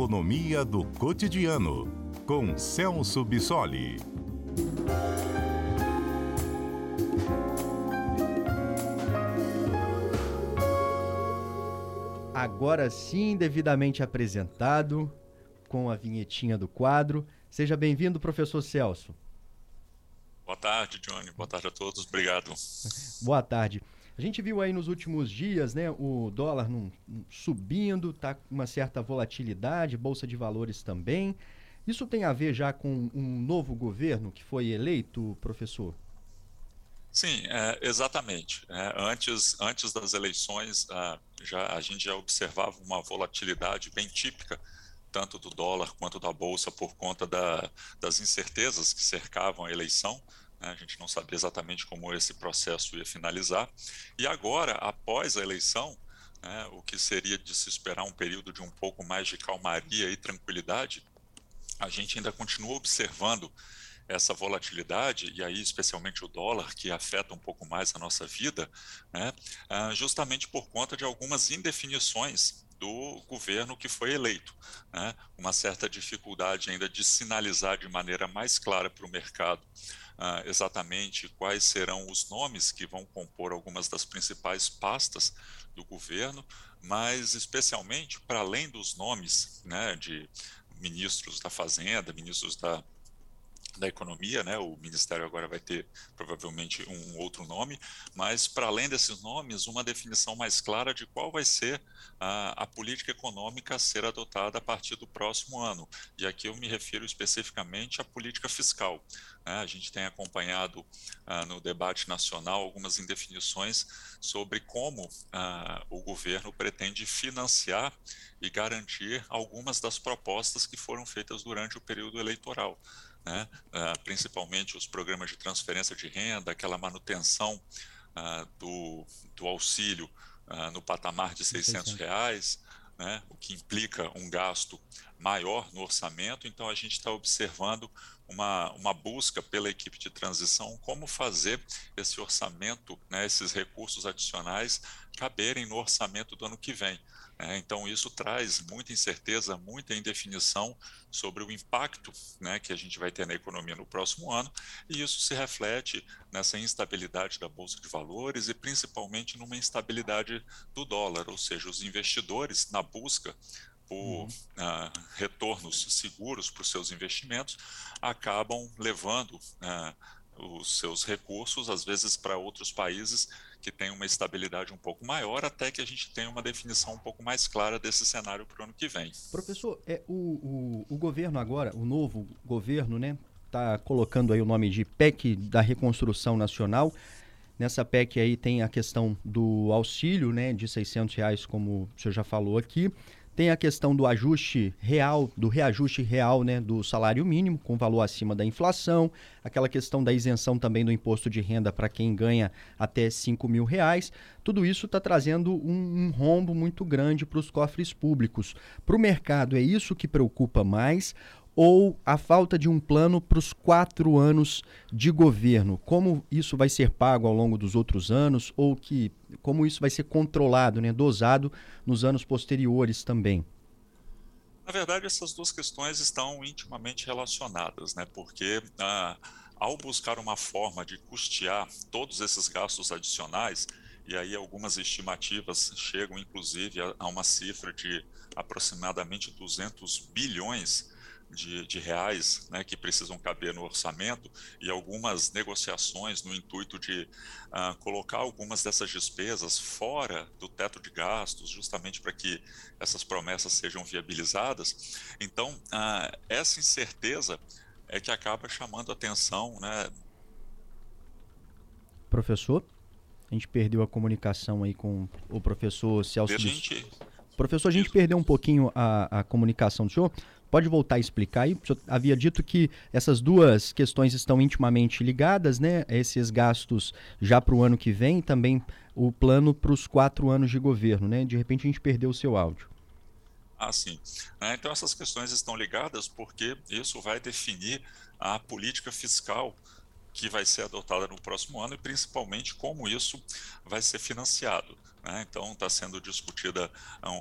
Economia do Cotidiano, com Celso Bissoli. Agora sim, devidamente apresentado, com a vinhetinha do quadro. Seja bem-vindo, professor Celso. Boa tarde, Johnny. Boa tarde a todos. Obrigado. Boa tarde. A gente viu aí nos últimos dias, né, o dólar num, subindo, tá com uma certa volatilidade, bolsa de valores também. Isso tem a ver já com um novo governo que foi eleito, professor? Sim, é, exatamente. É, antes, antes das eleições, a, já, a gente já observava uma volatilidade bem típica, tanto do dólar quanto da bolsa, por conta da, das incertezas que cercavam a eleição. Né? A gente não sabia exatamente como esse processo ia finalizar. E agora, após a eleição, né, o que seria de se esperar um período de um pouco mais de calmaria e tranquilidade, a gente ainda continua observando essa volatilidade, e aí especialmente o dólar, que afeta um pouco mais a nossa vida, né, ah, justamente por conta de algumas indefinições do governo que foi eleito. Né? Uma certa dificuldade ainda de sinalizar de maneira mais clara para o mercado uh, exatamente quais serão os nomes que vão compor algumas das principais pastas do governo, mas especialmente para além dos nomes né, de ministros da Fazenda, ministros da da economia, né? O ministério agora vai ter provavelmente um outro nome, mas para além desses nomes, uma definição mais clara de qual vai ser a, a, política econômica a ser adotada a partir do próximo ano. E aqui eu me refiro especificamente à política fiscal. Né? A gente tem acompanhado ah, no debate nacional algumas indefinições sobre como ah, o governo pretende financiar e garantir algumas das propostas que foram feitas durante o período eleitoral né? uh, principalmente os programas de transferência de renda, aquela manutenção uh, do, do auxílio uh, no patamar de 600 reais, né? o que implica um gasto maior no orçamento. Então, a gente está observando uma, uma busca pela equipe de transição como fazer esse orçamento, né, esses recursos adicionais, caberem no orçamento do ano que vem. É, então, isso traz muita incerteza, muita indefinição sobre o impacto né, que a gente vai ter na economia no próximo ano, e isso se reflete nessa instabilidade da Bolsa de Valores e principalmente numa instabilidade do dólar, ou seja, os investidores na busca por uhum. uh, retornos seguros para os seus investimentos acabam levando uh, os seus recursos, às vezes, para outros países que têm uma estabilidade um pouco maior, até que a gente tenha uma definição um pouco mais clara desse cenário para o ano que vem. Professor, é, o, o, o governo agora, o novo governo, né, está colocando aí o nome de PEC da Reconstrução Nacional. Nessa PEC aí tem a questão do auxílio, né, de 600 reais, como o senhor já falou aqui. Tem a questão do ajuste real, do reajuste real né, do salário mínimo, com valor acima da inflação, aquela questão da isenção também do imposto de renda para quem ganha até 5 mil reais. Tudo isso está trazendo um, um rombo muito grande para os cofres públicos. Para o mercado, é isso que preocupa mais ou a falta de um plano para os quatro anos de governo? Como isso vai ser pago ao longo dos outros anos ou que como isso vai ser controlado, né, dosado nos anos posteriores também? Na verdade, essas duas questões estão intimamente relacionadas, né? Porque ah, ao buscar uma forma de custear todos esses gastos adicionais, e aí algumas estimativas chegam inclusive a, a uma cifra de aproximadamente 200 bilhões de, de reais né, que precisam caber no orçamento e algumas negociações no intuito de uh, colocar algumas dessas despesas fora do teto de gastos, justamente para que essas promessas sejam viabilizadas. Então, uh, essa incerteza é que acaba chamando atenção. Né? Professor, a gente perdeu a comunicação aí com o professor Celso. Gente... Professor, a gente perdeu um pouquinho a, a comunicação do senhor. Pode voltar a explicar aí? Eu havia dito que essas duas questões estão intimamente ligadas, né? Esses gastos já para o ano que vem, também o plano para os quatro anos de governo, né? De repente a gente perdeu o seu áudio. Ah, sim. É, então essas questões estão ligadas porque isso vai definir a política fiscal que vai ser adotada no próximo ano e principalmente como isso vai ser financiado. Né? Então, está sendo discutida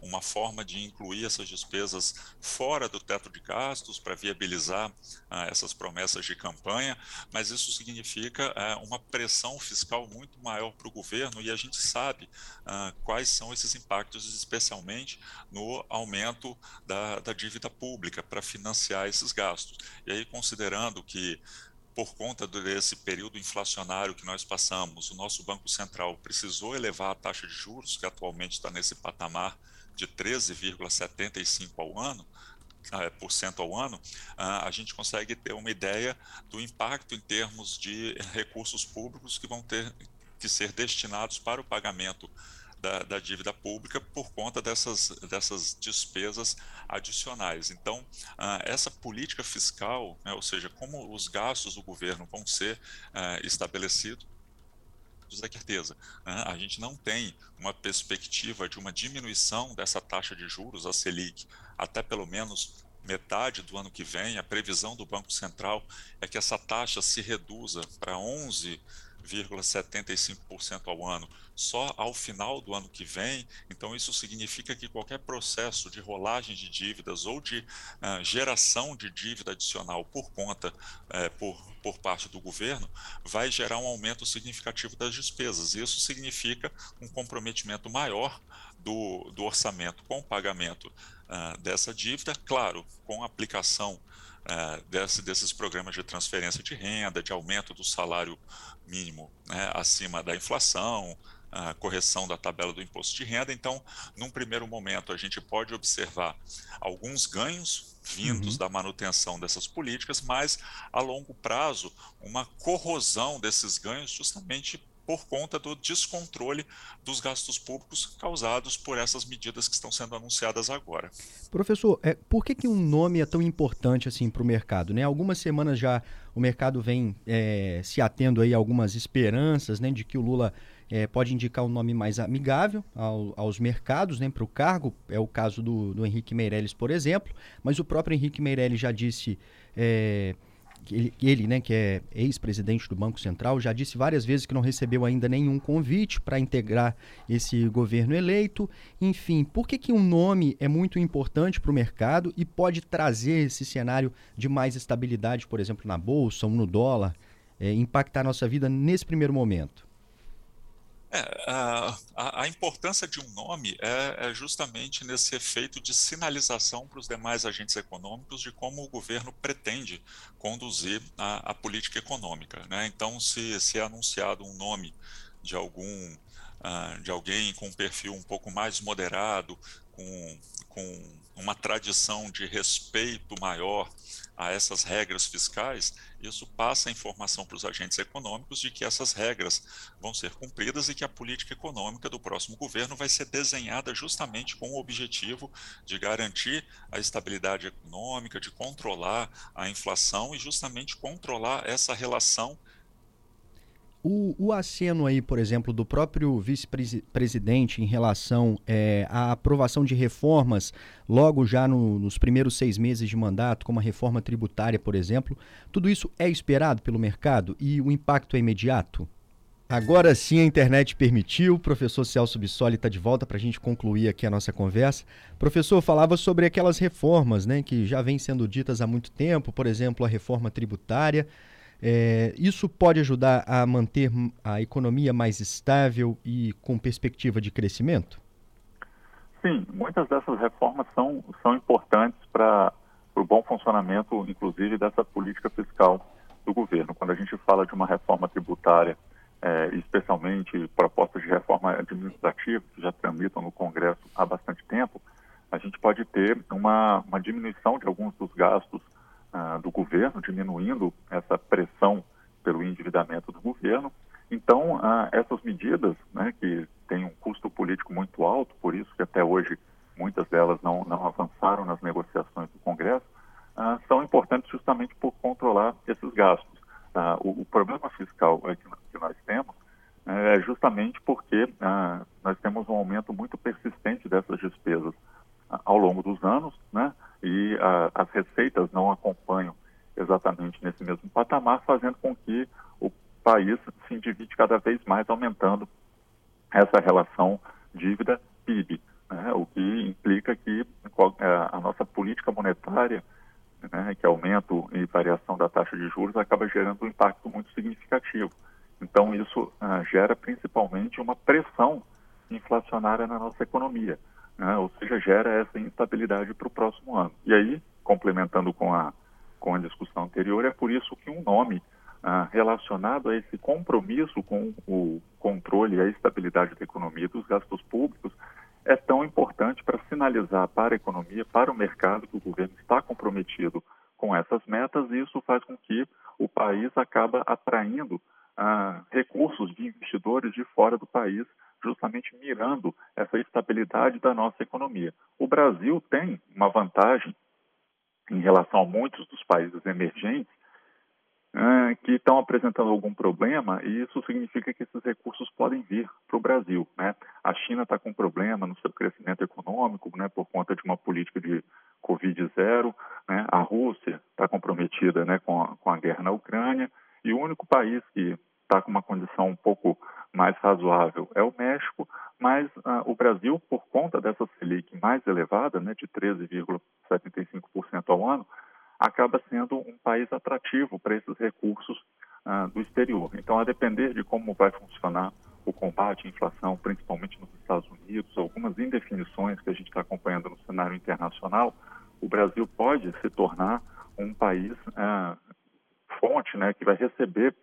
uma forma de incluir essas despesas fora do teto de gastos para viabilizar ah, essas promessas de campanha, mas isso significa é, uma pressão fiscal muito maior para o governo e a gente sabe ah, quais são esses impactos, especialmente no aumento da, da dívida pública para financiar esses gastos. E aí, considerando que por conta desse período inflacionário que nós passamos, o nosso Banco Central precisou elevar a taxa de juros, que atualmente está nesse patamar de 13,75 ao ano, é, por cento ao ano, a gente consegue ter uma ideia do impacto em termos de recursos públicos que vão ter que ser destinados para o pagamento da, da, dívida pública por conta dessas, dessas despesas adicionais. Então, ah, essa política fiscal, né, ou seja, como os gastos do governo vão ser ah, estabelecidos, é certeza. Né? A gente não tem uma perspectiva de uma diminuição dessa taxa de juros, a Selic, até pelo menos metade do ano que vem. A previsão do Banco Central é que essa taxa se reduza para 11 0,75% ao ano só ao final do ano que vem. Então, isso significa que qualquer processo de rolagem de dívidas ou de uh, geração de dívida adicional por conta, uh, por, por parte do governo, vai gerar um aumento significativo das despesas. Isso significa um comprometimento maior do, do orçamento com o pagamento uh, dessa dívida, claro, com a aplicação uh, desse, desses programas de transferência de renda, de aumento do salário mínimo né, acima da inflação, a correção da tabela do imposto de renda. Então, num primeiro momento, a gente pode observar alguns ganhos vindos uhum. da manutenção dessas políticas, mas a longo prazo, uma corrosão desses ganhos justamente por conta do descontrole dos gastos públicos causados por essas medidas que estão sendo anunciadas agora. Professor, é, por que, que um nome é tão importante assim para o mercado? Né? Algumas semanas já o mercado vem é, se atendo aí a algumas esperanças né, de que o Lula é, pode indicar um nome mais amigável ao, aos mercados né, para o cargo. É o caso do, do Henrique Meirelles, por exemplo, mas o próprio Henrique Meirelles já disse é, ele, ele né, que é ex-presidente do Banco Central, já disse várias vezes que não recebeu ainda nenhum convite para integrar esse governo eleito. Enfim, por que, que um nome é muito importante para o mercado e pode trazer esse cenário de mais estabilidade, por exemplo, na Bolsa ou no dólar, é, impactar a nossa vida nesse primeiro momento? É, a, a, importância de um nome é, é, justamente nesse efeito de sinalização para os demais agentes econômicos de como o governo pretende conduzir a, a política econômica. Né? Então, se, se é anunciado um nome de algum uh, de alguém com um perfil um pouco mais moderado, com, com uma tradição de respeito maior a essas regras fiscais, isso passa a informação para os agentes econômicos de que essas regras vão ser cumpridas e que a política econômica do próximo governo vai ser desenhada justamente com o objetivo de garantir a estabilidade econômica, de controlar a inflação e justamente controlar essa relação o, o aceno aí, por exemplo, do próprio vice-presidente em relação é, à aprovação de reformas logo já no, nos primeiros seis meses de mandato, como a reforma tributária, por exemplo, tudo isso é esperado pelo mercado e o impacto é imediato? Agora sim a internet permitiu, o professor Celso Bissoli está de volta para a gente concluir aqui a nossa conversa. Professor, falava sobre aquelas reformas né, que já vêm sendo ditas há muito tempo, por exemplo, a reforma tributária. É, isso pode ajudar a manter a economia mais estável e com perspectiva de crescimento? Sim, muitas dessas reformas são, são importantes para o bom funcionamento, inclusive, dessa política fiscal do governo. Quando a gente fala de uma reforma tributária, é, especialmente propostas de reforma administrativa que já tramitam no Congresso há bastante tempo, a gente pode ter uma, uma diminuição de alguns dos gastos ah, do governo, diminuindo essa pressão pelo endividamento do governo. Então, ah, essas medidas, né, que têm um custo político muito alto, por isso que até hoje muitas delas não, não avançaram nas negociações do Congresso, ah, são importantes justamente por controlar esses gastos. O, o, problema fiscal que, que nós temos é justamente porque nós temos um aumento muito persistente dessas despesas ao longo dos anos? A, as receitas não acompanham exatamente nesse mesmo patamar, fazendo com que o país se endivide cada vez mais, aumentando essa relação dívida-PIB, né? o que implica que é, a nossa política monetária, né, que aumento e variação da taxa de juros, acaba gerando um impacto muito significativo. Então, isso ah, gera principalmente uma pressão inflacionária na nossa economia, né? ou seja, gera essa instabilidade para o próximo ano. E aí, complementando com a, com a discussão anterior, é por isso que um nome ah, relacionado a esse compromisso com o controle e a estabilidade da economia dos gastos públicos é tão importante para sinalizar para a economia, para o mercado, que o governo está comprometido com essas metas e isso faz com que o país acaba atraindo ah, recursos de investidores de fora do país, justamente mirando essa estabilidade da nossa economia. O Brasil tem uma vantagem em relação a muitos dos países emergentes ah, que estão apresentando algum problema e isso significa que esses recursos podem vir para o Brasil. Né? A China está com problema no seu crescimento econômico né, por conta de uma política de Covid zero, né? a Rússia está comprometida né, com, a, com a guerra na Ucrânia e o único país que está com uma condição um pouco mais razoável é o México, mas uh, o Brasil, por conta dessa Selic mais elevada, né, de 13,75% ao ano, acaba sendo um país atrativo para esses recursos uh, do exterior. Então, a depender de como vai funcionar o combate à inflação, principalmente nos Estados Unidos, algumas indefinições que a gente está acompanhando no cenário internacional, o Brasil pode se tornar um país uh, fonte, né, que vai receber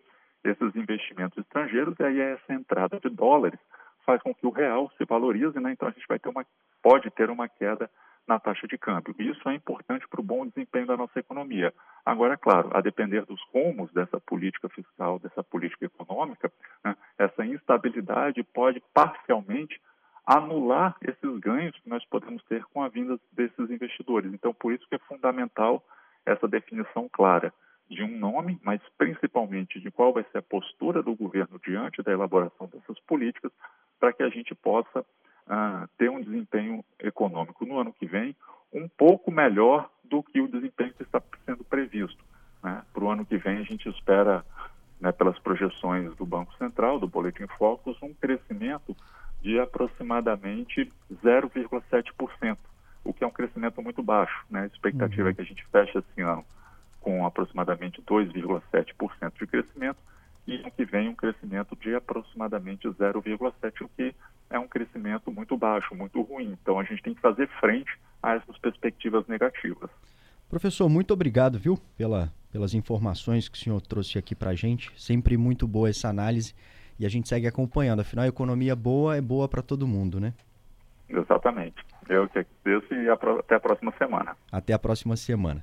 esses investimentos estrangeiros e aí essa entrada de dólares faz com que o real se valorize, né? Então a gente vai ter uma pode ter uma queda na taxa de câmbio. Isso é importante para o bom desempenho da nossa economia. Agora, é claro, a depender dos rumos dessa política fiscal, dessa política econômica, né, essa instabilidade pode parcialmente anular esses ganhos que nós podemos ter com a vinda desses investidores. Então, por isso que é fundamental essa definição clara de um nome, mas principalmente de qual vai ser a postura do governo diante da elaboração dessas políticas, para que a gente possa ah, ter um desempenho econômico no ano que vem um pouco melhor do que o desempenho que está sendo previsto. Né? Para o ano que vem, a gente espera, né, pelas projeções do Banco Central, do Boletim Focus, um crescimento de aproximadamente 0,7%, o que é um crescimento muito baixo. Né? A expectativa uhum. é que a gente feche esse ano com aproximadamente 2,7% de crescimento, e ano que vem um crescimento de aproximadamente 0,7%, o que é um crescimento muito baixo, muito ruim. Então a gente tem que fazer frente a essas perspectivas negativas. Professor, muito obrigado, viu, pela, pelas informações que o senhor trouxe aqui para a gente. Sempre muito boa essa análise e a gente segue acompanhando. Afinal, a economia boa é boa para todo mundo, né? Exatamente. Eu que agradeço e até a próxima semana. Até a próxima semana.